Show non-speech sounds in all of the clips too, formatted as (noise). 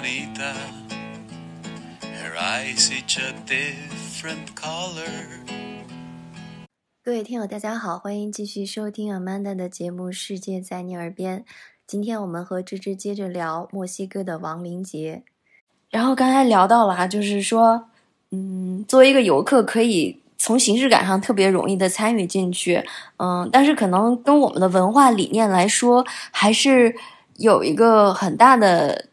Anita，各位听友，大家好，欢迎继续收听 Amanda 的节目《世界在你耳边》。今天我们和芝芝接着聊墨西哥的亡灵节。然后刚才聊到了哈，就是说，嗯，作为一个游客，可以从形式感上特别容易的参与进去，嗯，但是可能跟我们的文化理念来说，还是有一个很大的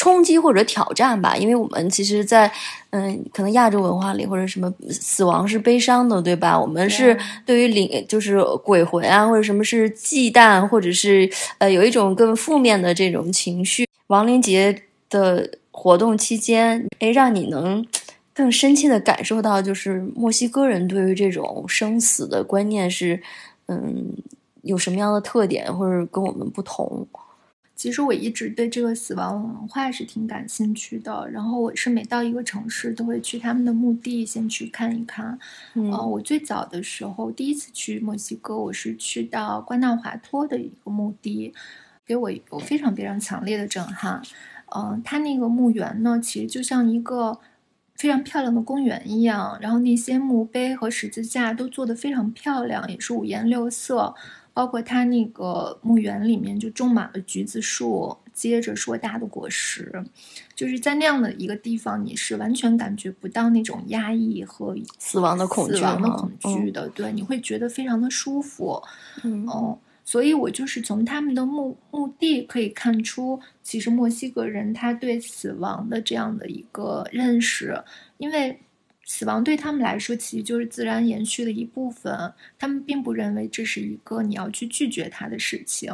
冲击或者挑战吧。因为我们其实，在嗯，可能亚洲文化里或者什么死亡是悲伤的，对吧？我们是对于灵，就是鬼魂啊，或者什么是忌惮，或者是呃，有一种更负面的这种情绪。亡灵节的。活动期间，哎，让你能更深切的感受到，就是墨西哥人对于这种生死的观念是，嗯，有什么样的特点，或者跟我们不同。其实我一直对这个死亡文化是挺感兴趣的，然后我是每到一个城市都会去他们的墓地先去看一看。嗯，我最早的时候第一次去墨西哥，我是去到瓜纳华托的一个墓地，给我有非常非常强烈的震撼。嗯，它那个墓园呢，其实就像一个非常漂亮的公园一样，然后那些墓碑和十字架都做得非常漂亮，也是五颜六色，包括他那个墓园里面就种满了橘子树，结着硕大的果实，就是在那样的一个地方，你是完全感觉不到那种压抑和死亡的恐惧、死亡的恐惧的，对，你会觉得非常的舒服，嗯。所以，我就是从他们的墓墓地可以看出，其实墨西哥人他对死亡的这样的一个认识，因为死亡对他们来说其实就是自然延续的一部分，他们并不认为这是一个你要去拒绝它的事情，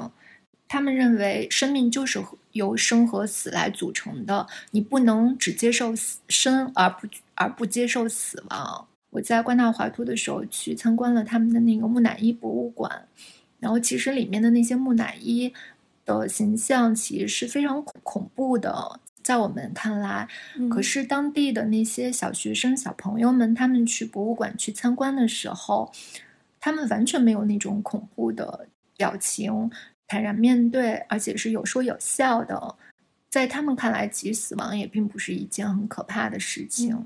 他们认为生命就是由生和死来组成的，你不能只接受死生而不而不接受死亡。我在关纳华托的时候去参观了他们的那个木乃伊博物馆。然后，其实里面的那些木乃伊的形象其实是非常恐怖的，在我们看来。可是当地的那些小学生、小朋友们，他们去博物馆去参观的时候，他们完全没有那种恐怖的表情，坦然面对，而且是有说有笑的。在他们看来，其实死亡也并不是一件很可怕的事情。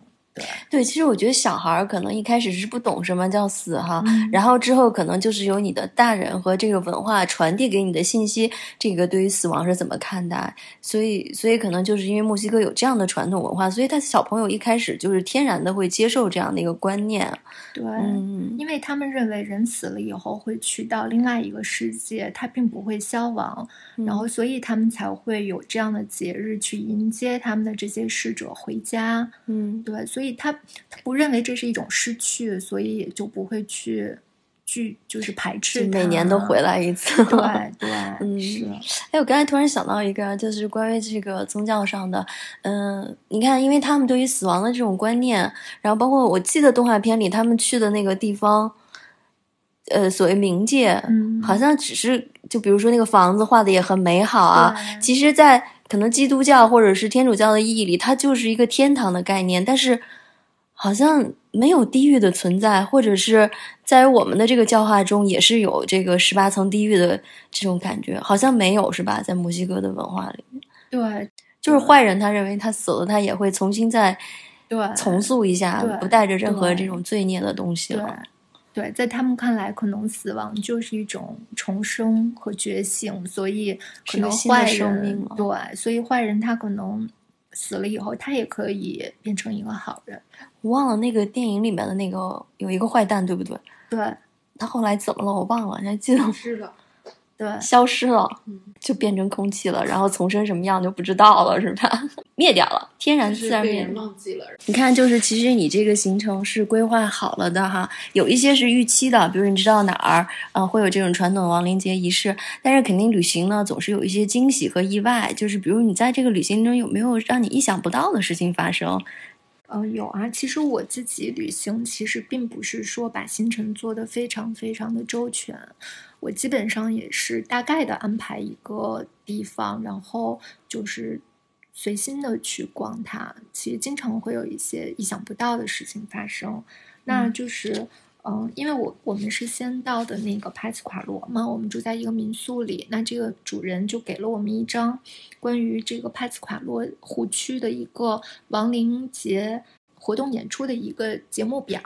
对，其实我觉得小孩儿可能一开始是不懂什么叫死哈，然后之后可能就是由你的大人和这个文化传递给你的信息，这个对于死亡是怎么看待，所以所以可能就是因为墨西哥有这样的传统文化，所以他小朋友一开始就是天然的会接受这样的一个观念。对，因为他们认为人死了以后会去到另外一个世界，他并不会消亡，然后所以他们才会有这样的节日去迎接他们的这些逝者回家。嗯，对，所以。他他不认为这是一种失去，所以也就不会去拒，就是排斥。每年都回来一次。对 (laughs) 对，嗯是。哎，我刚才突然想到一个，就是关于这个宗教上的。嗯，你看，因为他们对于死亡的这种观念，然后包括我记得动画片里他们去的那个地方，呃，所谓冥界，好像只是就比如说那个房子画的也很美好啊。其实，在可能基督教或者是天主教的意义里，它就是一个天堂的概念，但是。好像没有地狱的存在，或者是在我们的这个教化中也是有这个十八层地狱的这种感觉，好像没有是吧？在墨西哥的文化里面，对，就是坏人，他认为他死了，他也会重新再对重塑一下，不带着任何这种罪孽的东西了。对，在他们看来，可能死亡就是一种重生和觉醒，所以可能坏人对，所以坏人他可能。死了以后，他也可以变成一个好人。我忘了那个电影里面的那个有一个坏蛋，对不对？对，他后来怎么了？我忘了，你还记得？是的。对，消失了，就变成空气了，然后重生什么样就不知道了，是吧？灭掉了，天然自然灭。忘记了。你看，就是其实你这个行程是规划好了的哈，有一些是预期的，比如你知道哪儿啊会有这种传统亡灵节仪式，但是肯定旅行呢总是有一些惊喜和意外，就是比如你在这个旅行中有没有让你意想不到的事情发生？嗯，有啊。其实我自己旅行其实并不是说把行程做得非常非常的周全。我基本上也是大概的安排一个地方，然后就是随心的去逛它。其实经常会有一些意想不到的事情发生。那就是，嗯，因为我我们是先到的那个帕斯卡罗嘛，我们住在一个民宿里，那这个主人就给了我们一张关于这个帕斯卡罗湖区的一个亡灵节活动演出的一个节目表，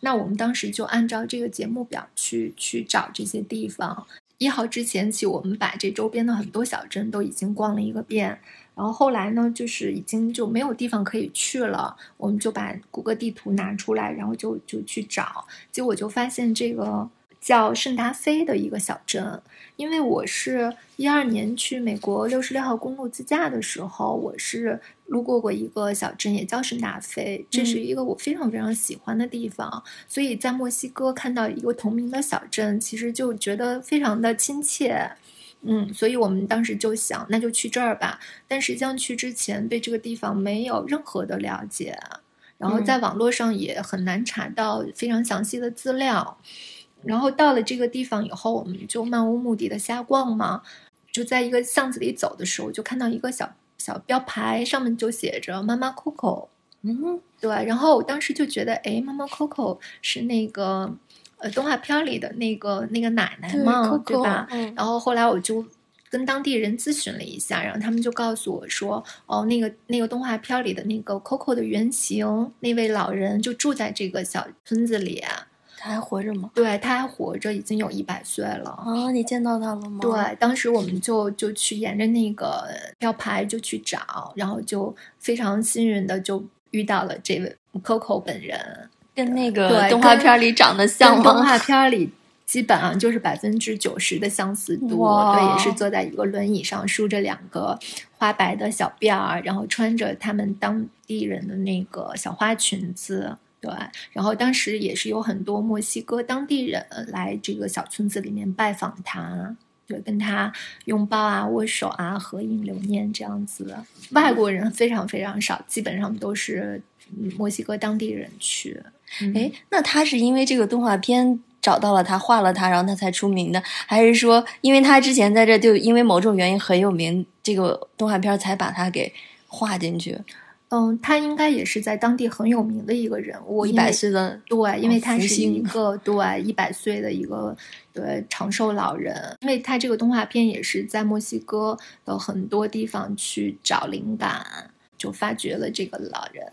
那我们当时就按照这个节目表去去找这些地方。一号之前起，我们把这周边的很多小镇都已经逛了一个遍。然后后来呢，就是已经就没有地方可以去了，我们就把谷歌地图拿出来，然后就就去找，结果就发现这个叫圣达菲的一个小镇。因为我是一二年去美国六十六号公路自驾的时候，我是路过过一个小镇，也叫圣达菲，这是一个我非常非常喜欢的地方，所以在墨西哥看到一个同名的小镇，其实就觉得非常的亲切。嗯，所以我们当时就想，那就去这儿吧。但实际上去之前对这个地方没有任何的了解，然后在网络上也很难查到非常详细的资料。然后到了这个地方以后，我们就漫无目的的瞎逛嘛。就在一个巷子里走的时候，就看到一个小小标牌，上面就写着“妈妈 Coco”。嗯，对。然后我当时就觉得，哎，妈妈 Coco 是那个。呃，动画片里的那个那个奶奶嘛，对吧？然后后来我就跟当地人咨询了一下，然后他们就告诉我说，哦，那个那个动画片里的那个 Coco 的原型，那位老人就住在这个小村子里。他还活着吗？对，他还活着，已经有一百岁了。啊，你见到他了吗？对，当时我们就就去沿着那个标牌就去找，然后就非常幸运的就遇到了这位 Coco 本人。跟那个动画片里长得像吗？动画片里基本上就是百分之九十的相似度。对，也是坐在一个轮椅上，梳着两个花白的小辫儿，然后穿着他们当地人的那个小花裙子。对，然后当时也是有很多墨西哥当地人来这个小村子里面拜访他，就，跟他拥抱啊、握手啊、合影留念这样子。外国人非常非常少，基本上都是墨西哥当地人去。哎，那他是因为这个动画片找到了他，画了他，然后他才出名的，还是说因为他之前在这就因为某种原因很有名，这个动画片才把他给画进去？嗯，他应该也是在当地很有名的一个人物，一百岁的对，因为他是一个对一百岁的一个对长寿老人，因为他这个动画片也是在墨西哥的很多地方去找灵感，就发掘了这个老人，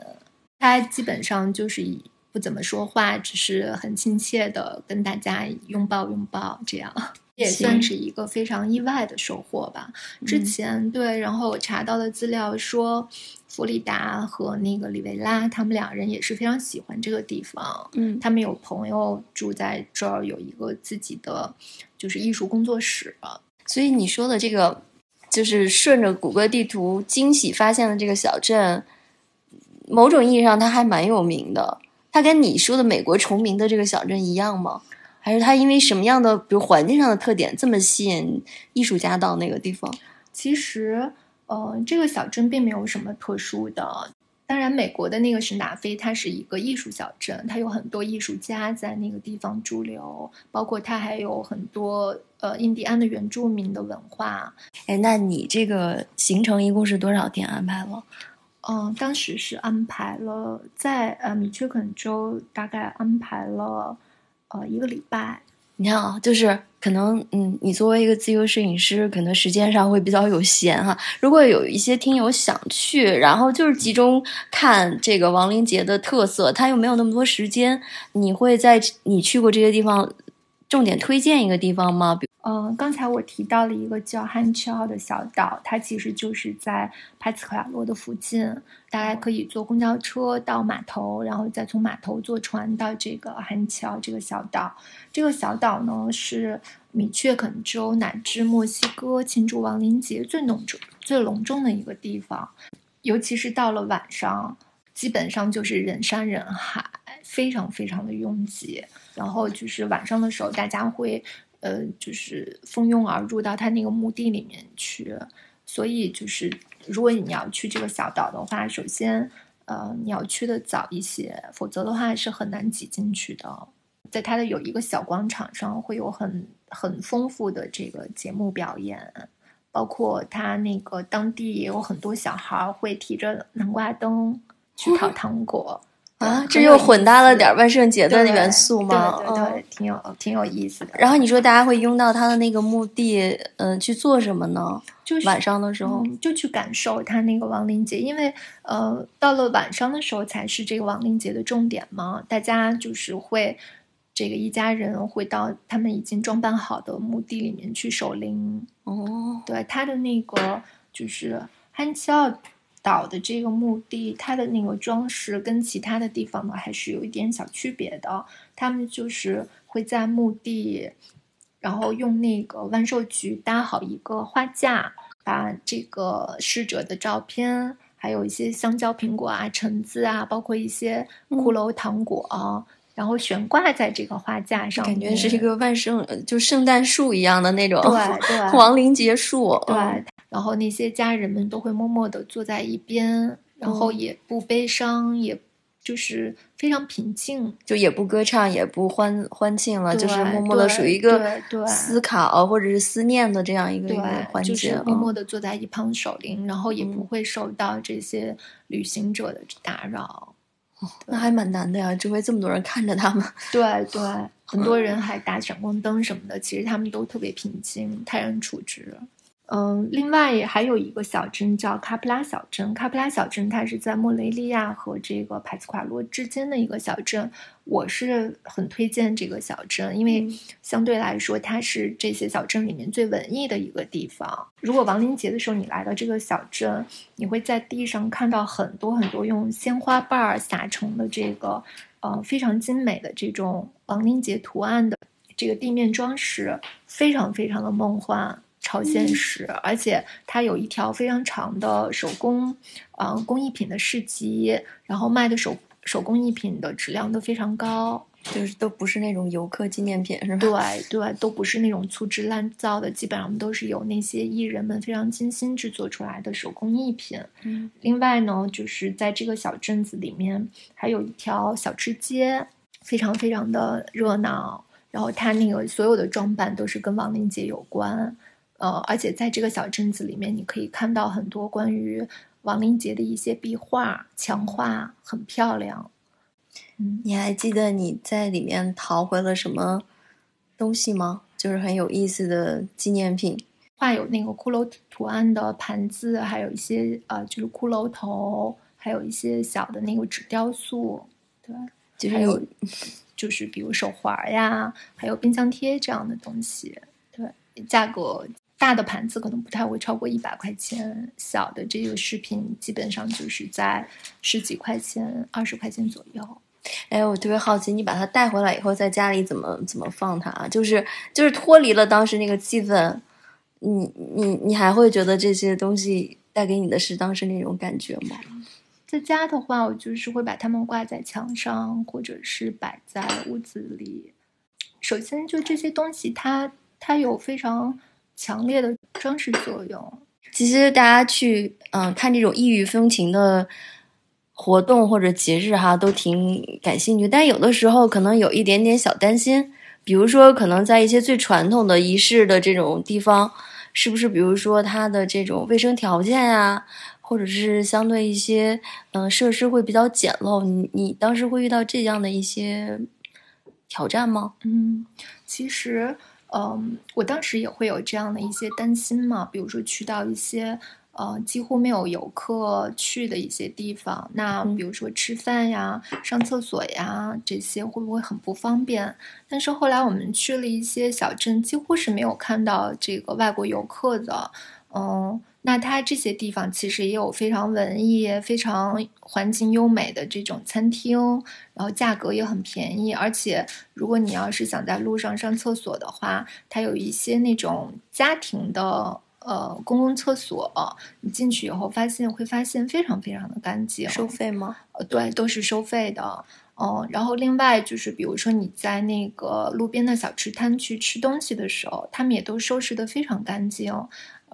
他基本上就是以。不怎么说话，只是很亲切的跟大家拥抱拥抱，这样也算是一个非常意外的收获吧。之前对，然后我查到的资料说，弗里达和那个里维拉他们两人也是非常喜欢这个地方。嗯，他们有朋友住在这儿，有一个自己的就是艺术工作室。所以你说的这个，就是顺着谷歌地图惊喜发现的这个小镇，某种意义上它还蛮有名的。它跟你说的美国崇明的这个小镇一样吗？还是它因为什么样的，比如环境上的特点，这么吸引艺术家到那个地方？其实，呃，这个小镇并没有什么特殊的。当然，美国的那个是纳菲，它是一个艺术小镇，它有很多艺术家在那个地方驻留，包括它还有很多呃印第安的原住民的文化。哎，那你这个行程一共是多少天安排了？嗯，当时是安排了在呃米却肯州，大概安排了呃一个礼拜。你看啊，就是可能嗯，你作为一个自由摄影师，可能时间上会比较有限哈。如果有一些听友想去，然后就是集中看这个亡灵节的特色，他又没有那么多时间，你会在你去过这些地方，重点推荐一个地方吗？嗯，刚才我提到了一个叫汉乔的小岛，它其实就是在帕斯卡罗的附近，大家可以坐公交车到码头，然后再从码头坐船到这个汉乔这个小岛。这个小岛呢是米却肯州乃至墨西哥庆祝亡灵节最隆重、最隆重的一个地方，尤其是到了晚上，基本上就是人山人海，非常非常的拥挤。然后就是晚上的时候，大家会。呃，就是蜂拥而入到他那个墓地里面去，所以就是如果你要去这个小岛的话，首先呃你要去的早一些，否则的话是很难挤进去的。在它的有一个小广场上，会有很很丰富的这个节目表演，包括他那个当地也有很多小孩会提着南瓜灯去烤糖果。啊，这又混搭了思点万圣节的元素吗？对对挺有挺有意思的。然后你说大家会拥到他的那个墓地，嗯、去做什么呢？就是晚上的时候，嗯，就去感受他那个亡灵节，因为呃，到了晚上的时候才是这个亡灵节的重点嘛。大家就是会这个一家人会到他们已经装扮好的墓地里面去守灵。哦，对，他的那个就是汉奇奥岛的这个墓地，它的那个装饰跟其他的地方呢还是有一点小区别的。他们就是会在墓地，然后用那个万寿菊搭好一个花架，把这个逝者的照片，还有一些香蕉、苹果啊、橙子啊，包括一些骷髅糖果啊、然后悬挂在这个花架上，感觉是一个万圣，呃就圣诞树一样的那种，对 (laughs) 对亡灵节树，对，嗯然后那些家人们都会默默的坐在一边，然后嗯。也不悲伤，也就是非常平静，就也不歌唱，也不欢欢庆了，就是默默的属于一个对对。思考或者是思念的这样一个一个环对，就节，是默默嗯地坐在一旁守灵，然后也不嗯。会受到这些旅行者的打扰。那还蛮难的呀，周围这么多人看着他们，对对，很多人还打闪光灯什么的，其实他们都特别平静，泰然处之。嗯，另外也还有一个小镇叫卡普拉小镇。卡普拉小镇它是在莫雷利亚和这个帕斯夸罗之间的一个小镇。我是很推荐这个小镇，因为嗯相对来说它是这些小镇里面最文艺的一个地方。如果亡灵节的时候你来到这个小镇，你会在地上看到很多很多用鲜花瓣儿撒成的这个呃非常精美的这种亡灵节图案的这个地面装饰，非常非常的梦幻。超现实，而且它有一条非常长的手工，呃，工艺品的市集，然后卖的手手工艺品的质量都非常高，就是都不是那种游客纪念品，是吧？对对，都不是那种粗制滥造的，基本上都是由那些艺人们非常精心制作出来的手工艺品。嗯另外呢，就是在这个小镇子里面，还有一条小吃街，非常非常的热闹。然后它那个所有的装扮都是跟亡灵节有关，呃，而且在这个小镇子里面，你可以看到很多关于亡灵节的一些壁画、墙画，很漂亮。嗯，你还记得你在里面淘回了什么东西吗？就是很有意思的纪念品。画有那个骷髅图案的盘子，还有一些呃，就是骷髅头，还有一些小的那个纸雕塑，对，就是还有就是比如手环呀，还有冰箱贴这样的东西，对，价格大的盘子可能不太会超过一百块钱，小的这个饰品基本上就是在十几块钱、二十块钱左右。哎，我特别好奇，你把它带回来以后，在家里怎么怎么放它啊？就是就是脱离了当时那个气氛，你你你还会觉得这些东西带给你的是当时那种感觉吗？在家的话，我就是会把它们挂在墙上，或者是摆在屋子里。首先，就这些东西它，它有非常强烈的装饰作用。其实大家去嗯、看这种异域风情的活动或者节日哈，都挺感兴趣，但有的时候可能有一点点小担心，比如说可能在一些最传统的仪式的这种地方，是不是比如说它的这种卫生条件呀、或者是相对一些嗯、呃设施会比较简陋，你你当时会遇到这样的一些挑战吗？嗯，其实，嗯，我当时也会有这样的一些担心嘛，比如说去到一些呃几乎没有游客去的一些地方，那嗯比如说吃饭呀、上厕所呀这些会不会很不方便？但是后来我们去了一些小镇，几乎是没有看到这个外国游客的，嗯。那它这些地方其实也有非常文艺、非常环境优美的这种餐厅，然后价格也很便宜，而且如果你要是想在路上上厕所的话，它有一些那种家庭的呃公共厕所，你进去以后发现会发现非常非常的干净，收费吗？呃对，都是收费的。嗯，然后另外就是，比如说你在那个路边的小吃摊去吃东西的时候，他们也都收拾得非常干净，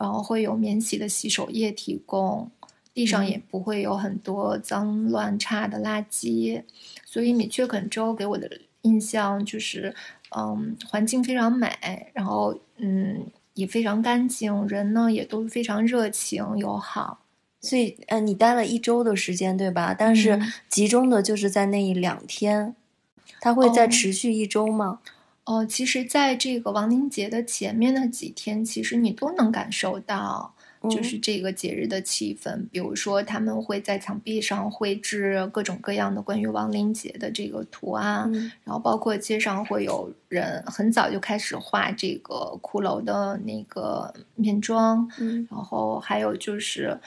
然后会有免洗的洗手液提供，地上也不会有很多脏乱差的垃圾，所以米却肯州给我的印象就是，嗯，环境非常美，然后嗯也非常干净，人呢也都非常热情友好。所以，呃，你待了一周的时间，对吧？但是嗯集中的就是在那一两天，它会再哦持续一周吗？哦，其实，在这个亡灵节的前面的几天，其实你都能感受到，就嗯。是这个节日的气氛。比如说，他们会在墙壁上绘制各种各样的关于亡灵节的这个图案，嗯。然后包括街上会有人很早就开始画这个骷髅的那个面妆，嗯。然后还有就是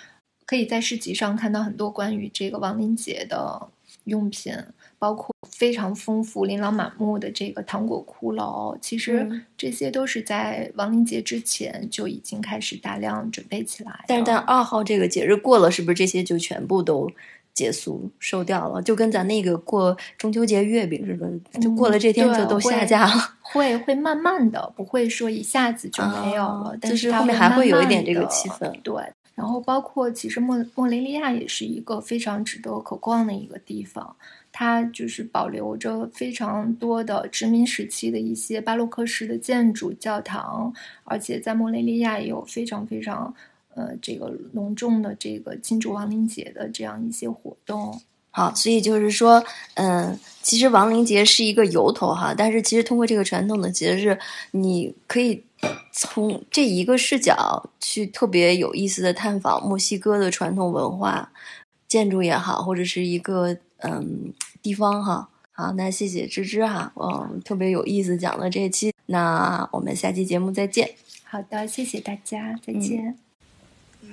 可以在市集上看到很多关于这个亡灵节的用品，包括非常丰富、琳琅满目的这个糖果骷髅。其实嗯这些都是在亡灵节之前就已经开始大量准备起来。但是，但二号这个节日过了，是不是这些就全部都结束收掉了？就跟咱那个过中秋节月饼似的，就过了这天就都下架了。(laughs) 会会慢慢的，不会说一下子就没有了，啊但就是后面还会有一点这个气氛对，然后包括其实莫莫雷利亚也是一个非常值得可逛的一个地方，它就是保留着非常多的殖民时期的一些巴洛克式的建筑、教堂，而且在莫雷利亚也有非常非常呃这个隆重的这个庆祝亡灵节的这样一些活动。好，所以就是说，嗯，其实亡灵节是一个由头哈，但是其实通过这个传统的节日，你可以从这一个视角去特别有意思的探访墨西哥的传统文化，建筑也好，或者是一个嗯地方哈。好，那谢谢芝芝哈，嗯，特别有意思讲的这一期，那我们下期节目再见。好的，谢谢大家，再嗯见。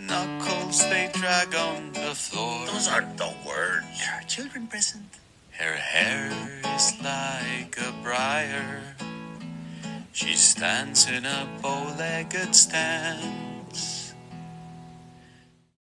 Knuckles they drag on the floor. Those aren't the words. There are children present. Her hair is like a briar. She stands in a bow legged stance.